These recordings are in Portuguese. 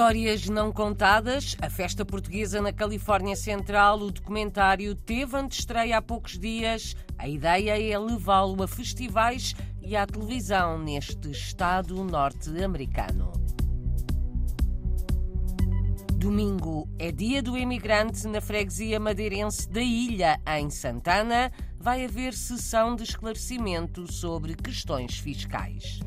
Histórias não contadas, a festa portuguesa na Califórnia Central, o documentário teve antestreia há poucos dias. A ideia é levá-lo a festivais e à televisão neste estado norte-americano. Domingo é dia do imigrante na freguesia madeirense da Ilha, em Santana. Vai haver sessão de esclarecimento sobre questões fiscais.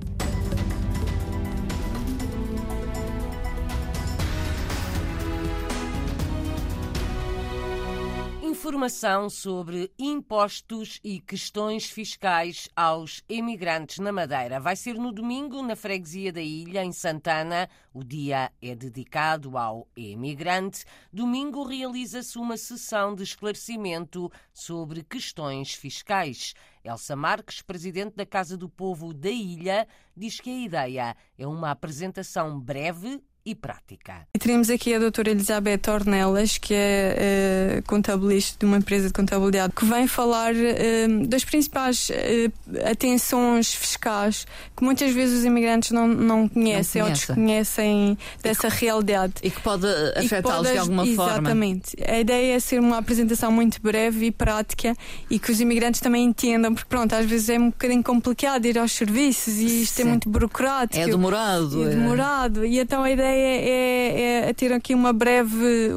Informação sobre impostos e questões fiscais aos imigrantes na Madeira. Vai ser no domingo, na freguesia da Ilha, em Santana. O dia é dedicado ao imigrante. Domingo realiza-se uma sessão de esclarecimento sobre questões fiscais. Elsa Marques, presidente da Casa do Povo da Ilha, diz que a ideia é uma apresentação breve e prática. E teremos aqui a doutora Elizabeth Ornelas, que é uh, contabilista de uma empresa de contabilidade, que vem falar uh, das principais uh, atenções fiscais que muitas vezes os imigrantes não, não conhecem não ou desconhecem dessa que, realidade. E que pode afetá-los de alguma exatamente. forma. Exatamente. A ideia é ser uma apresentação muito breve e prática e que os imigrantes também entendam, porque pronto, às vezes é um bocadinho complicado ir aos serviços e isto é Sim. é muito burocrático. É demorado. É demorado. E então a ideia é, é, ter aqui uma breve.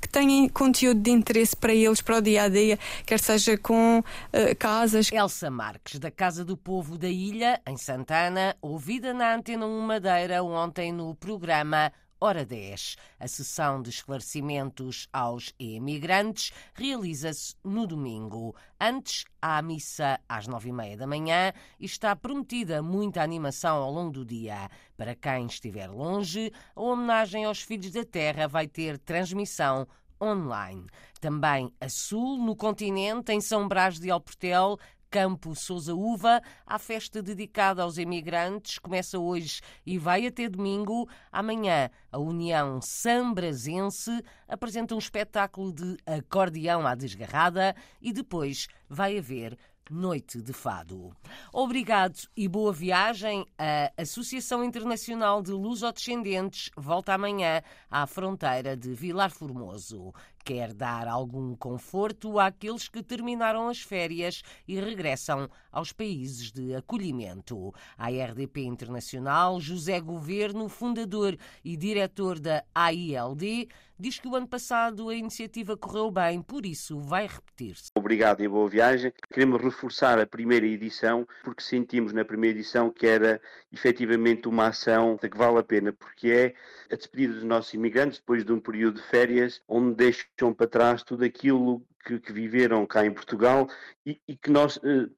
que tenha conteúdo de interesse para eles, para o dia a dia, quer seja com uh, casas. Elsa Marques, da Casa do Povo da Ilha, em Santana, ouvida na Antena 1 Madeira ontem no programa Hora 10. A sessão de esclarecimentos aos emigrantes realiza-se no domingo. Antes, há a missa às nove e meia da manhã e está prometida muita animação ao longo do dia. Para quem estiver longe, a homenagem aos Filhos da Terra vai ter transmissão online. Também a sul, no continente, em São Brás de Alportel, Campo Sousa Uva. A festa dedicada aos imigrantes começa hoje e vai até domingo. Amanhã, a União Sambrazense apresenta um espetáculo de acordeão à desgarrada e depois vai haver Noite de Fado. Obrigado e boa viagem. A Associação Internacional de Lusodescendentes volta amanhã à fronteira de Vilar Formoso. Quer dar algum conforto àqueles que terminaram as férias e regressam aos países de acolhimento. A RDP Internacional, José Governo, fundador e diretor da AILD, diz que o ano passado a iniciativa correu bem, por isso vai repetir-se. Obrigado e boa viagem. Queremos reforçar a primeira edição, porque sentimos na primeira edição que era efetivamente uma ação que vale a pena, porque é a despedida dos nossos imigrantes depois de um período de férias, onde deixam para trás tudo aquilo que, que viveram cá em Portugal e, e que nós eh,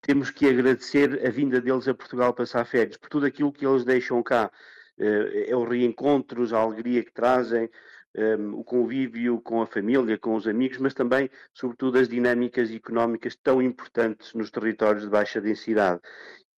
temos que agradecer a vinda deles a Portugal passar férias, por tudo aquilo que eles deixam cá. Eh, é os reencontros, a alegria que trazem, um, o convívio com a família, com os amigos, mas também, sobretudo, as dinâmicas económicas tão importantes nos territórios de baixa densidade.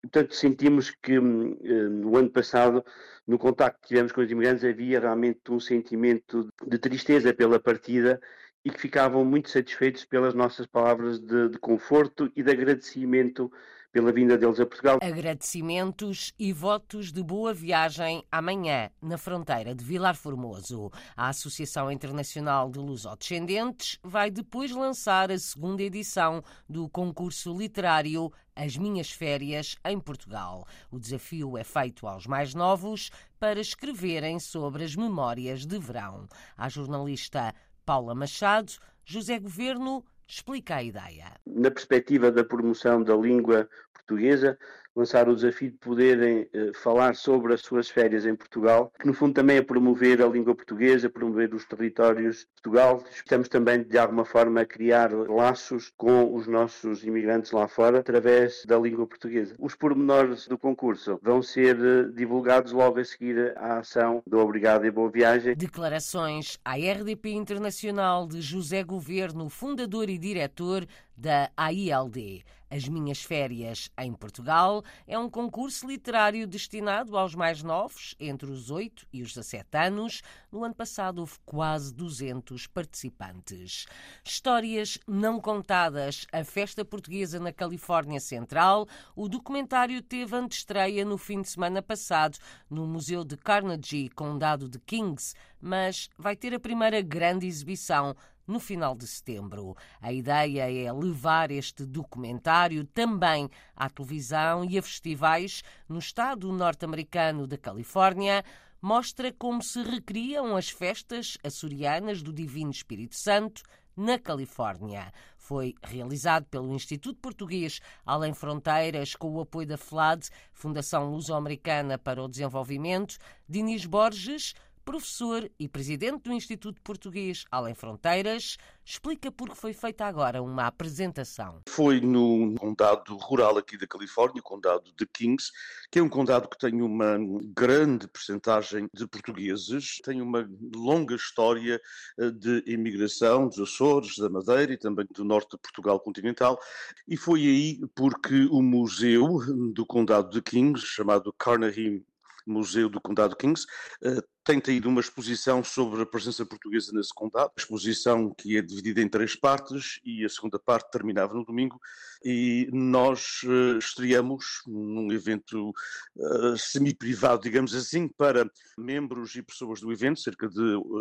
Portanto, sentimos que um, no ano passado, no contacto que tivemos com os imigrantes, havia realmente um sentimento de tristeza pela partida e que ficavam muito satisfeitos pelas nossas palavras de, de conforto e de agradecimento pela vinda deles a Portugal. Agradecimentos e votos de boa viagem amanhã na fronteira de Vilar Formoso. A Associação Internacional de Lusodescendentes vai depois lançar a segunda edição do concurso literário As Minhas Férias em Portugal. O desafio é feito aos mais novos para escreverem sobre as memórias de verão. A jornalista Paula Machado, José Governo explica a ideia. Na perspectiva da promoção da língua portuguesa, lançar o desafio de poderem eh, falar sobre as suas férias em Portugal, que no fundo também é promover a língua portuguesa, promover os territórios de Portugal. Estamos também, de alguma forma, a criar laços com os nossos imigrantes lá fora através da língua portuguesa. Os pormenores do concurso vão ser eh, divulgados logo a seguir à ação do Obrigado e Boa Viagem. Declarações à RDP Internacional de José Governo, fundador e diretor da AILD. As Minhas Férias em Portugal é um concurso literário destinado aos mais novos, entre os 8 e os 17 anos. No ano passado houve quase 200 participantes. Histórias não contadas, a festa portuguesa na Califórnia Central. O documentário teve antestreia no fim de semana passado no Museu de Carnegie, Condado de Kings, mas vai ter a primeira grande exibição no final de setembro. A ideia é levar este documentário também à televisão e a festivais no estado norte-americano da Califórnia. Mostra como se recriam as festas açorianas do Divino Espírito Santo na Califórnia. Foi realizado pelo Instituto Português Além Fronteiras com o apoio da FLAD, Fundação Luso-Americana para o Desenvolvimento. Dinis Borges, professor e presidente do Instituto Português Além Fronteiras, explica por que foi feita agora uma apresentação. Foi no condado rural aqui da Califórnia, o condado de Kings, que é um condado que tem uma grande percentagem de portugueses, tem uma longa história eh, de imigração dos Açores, da Madeira e também do norte de Portugal continental, e foi aí porque o museu do condado de Kings, chamado Carnegie Museu do Condado Kings, eh, tem tido uma exposição sobre a presença portuguesa nesse condado, exposição que é dividida em três partes e a segunda parte terminava no domingo e nós uh, estreamos num evento uh, semi-privado, digamos assim, para membros e pessoas do evento, cerca de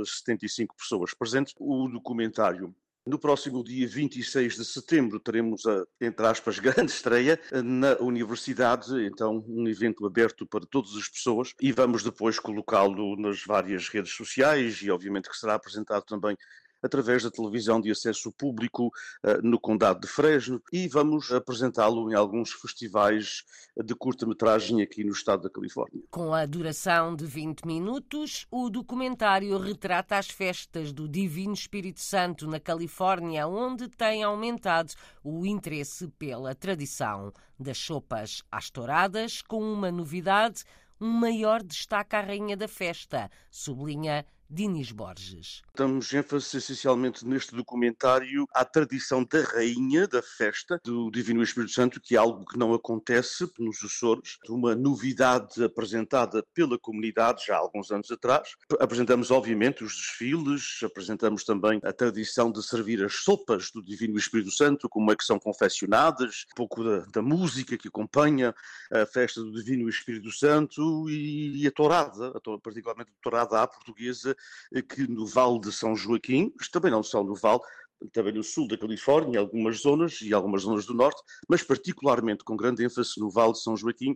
75 pessoas presentes, o documentário no próximo dia 26 de setembro teremos a, entre aspas, grande estreia na universidade, então um evento aberto para todas as pessoas. E vamos depois colocá-lo nas várias redes sociais e obviamente que será apresentado também através da televisão de acesso público uh, no Condado de Fresno e vamos apresentá-lo em alguns festivais de curta-metragem aqui no estado da Califórnia. Com a duração de 20 minutos, o documentário retrata as festas do Divino Espírito Santo na Califórnia, onde tem aumentado o interesse pela tradição das sopas às touradas, com uma novidade, um maior destaque à rainha da festa, sublinha Dinis Borges. Damos ênfase essencialmente neste documentário à tradição da rainha da festa do Divino Espírito Santo, que é algo que não acontece nos Açores, uma novidade apresentada pela comunidade já há alguns anos atrás. Apresentamos, obviamente, os desfiles, apresentamos também a tradição de servir as sopas do Divino Espírito Santo, como é que são confeccionadas, um pouco da, da música que acompanha a festa do Divino Espírito Santo e, e a tourada, a, particularmente a tourada à portuguesa, que no Vale de São Joaquim, mas também não só no Vale, também no sul da Califórnia, algumas zonas e algumas zonas do norte, mas particularmente com grande ênfase no Vale de São Joaquim,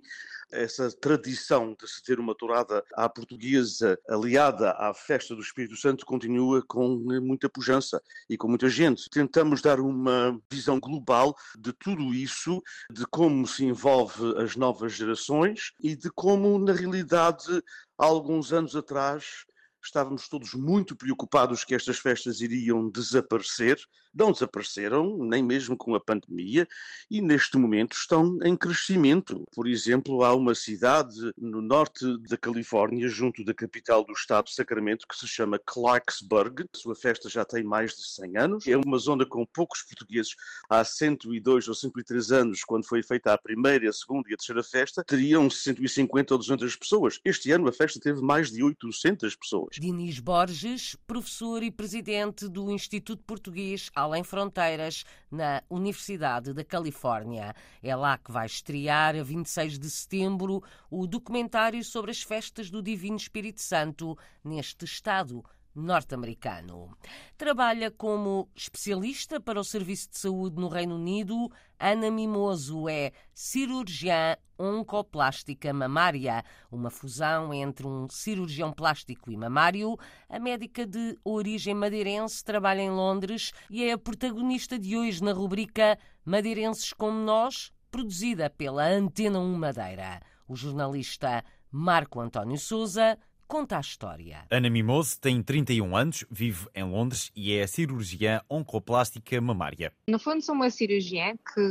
essa tradição de se ter uma tourada à portuguesa aliada à festa do Espírito Santo continua com muita pujança e com muita gente. Tentamos dar uma visão global de tudo isso, de como se envolve as novas gerações e de como, na realidade, há alguns anos atrás, estávamos todos muito preocupados que estas festas iriam desaparecer. Não desapareceram, nem mesmo com a pandemia, e neste momento estão em crescimento. Por exemplo, há uma cidade no norte da Califórnia, junto da capital do estado, Sacramento, que se chama Clarksburg. Sua festa já tem mais de 100 anos. É uma zona com poucos portugueses. Há 102 ou 103 anos, quando foi feita a primeira, a segunda e a terceira festa, teriam 150 ou 200 pessoas. Este ano a festa teve mais de 800 pessoas. Dinis Borges, professor e presidente do Instituto Português Além Fronteiras, na Universidade da Califórnia. É lá que vai estrear, a 26 de setembro, o documentário sobre as festas do Divino Espírito Santo neste estado norte-americano. Trabalha como especialista para o Serviço de Saúde no Reino Unido. Ana Mimoso é cirurgiã oncoplástica mamária, uma fusão entre um cirurgião plástico e mamário. A médica de origem madeirense trabalha em Londres e é a protagonista de hoje na rubrica Madeirenses como Nós, produzida pela Antena 1 Madeira. O jornalista Marco António Souza conta a história. Ana Mimoso tem 31 anos, vive em Londres e é cirurgiã oncoplástica mamária. No fundo, sou uma cirurgiã que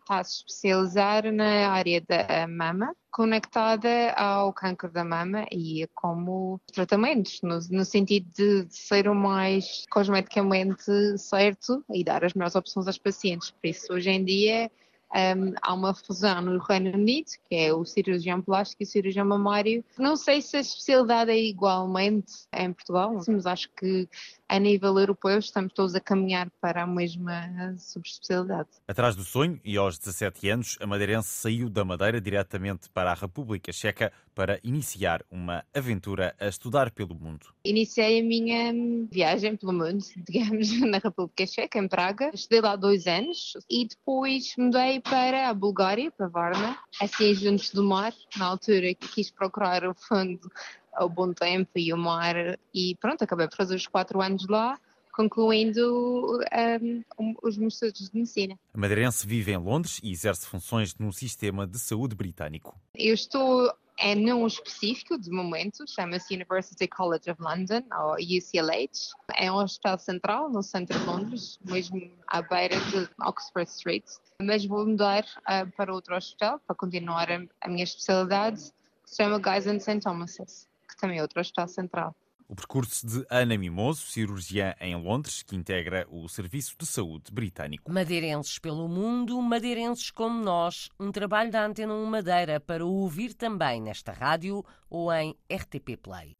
está a se especializar na área da mama, conectada ao câncer da mama e como tratamentos, no, no sentido de ser o mais cosmeticamente certo e dar as melhores opções aos pacientes. Por isso, hoje em dia, um, há uma fusão no Reino Unido, que é o cirurgião plástico e o cirurgião mamário. Não sei se a especialidade é igualmente em Portugal, mas acho que a nível europeu estamos todos a caminhar para a mesma subespecialidade. Atrás do sonho, e aos 17 anos, a madeirense saiu da Madeira diretamente para a República Checa para iniciar uma aventura a estudar pelo mundo. Iniciei a minha viagem pelo mundo, digamos, na República Checa, em Praga. Estudei lá dois anos e depois mudei para a Bulgária, para Varna, assim juntos do mar. Na altura quis procurar o fundo ao bom tempo e o mar e pronto, acabei por fazer os quatro anos lá concluindo um, os meus estudos de medicina. A madeirense vive em Londres e exerce funções no sistema de saúde britânico. Eu estou é não específico de momento, chama-se University College of London, ou UCLH. É um hospital central no centro de Londres, mesmo à beira de Oxford Street. Mas vou mudar uh, para outro hospital para continuar a, a minha especialidade, que se chama Guy's and St. Thomas's que também é outro hospital central. O percurso de Ana Mimoso, cirurgiã em Londres, que integra o Serviço de Saúde Britânico. Madeirenses pelo mundo, madeirenses como nós. Um trabalho da Antena 1 Madeira para ouvir também nesta rádio ou em RTP Play.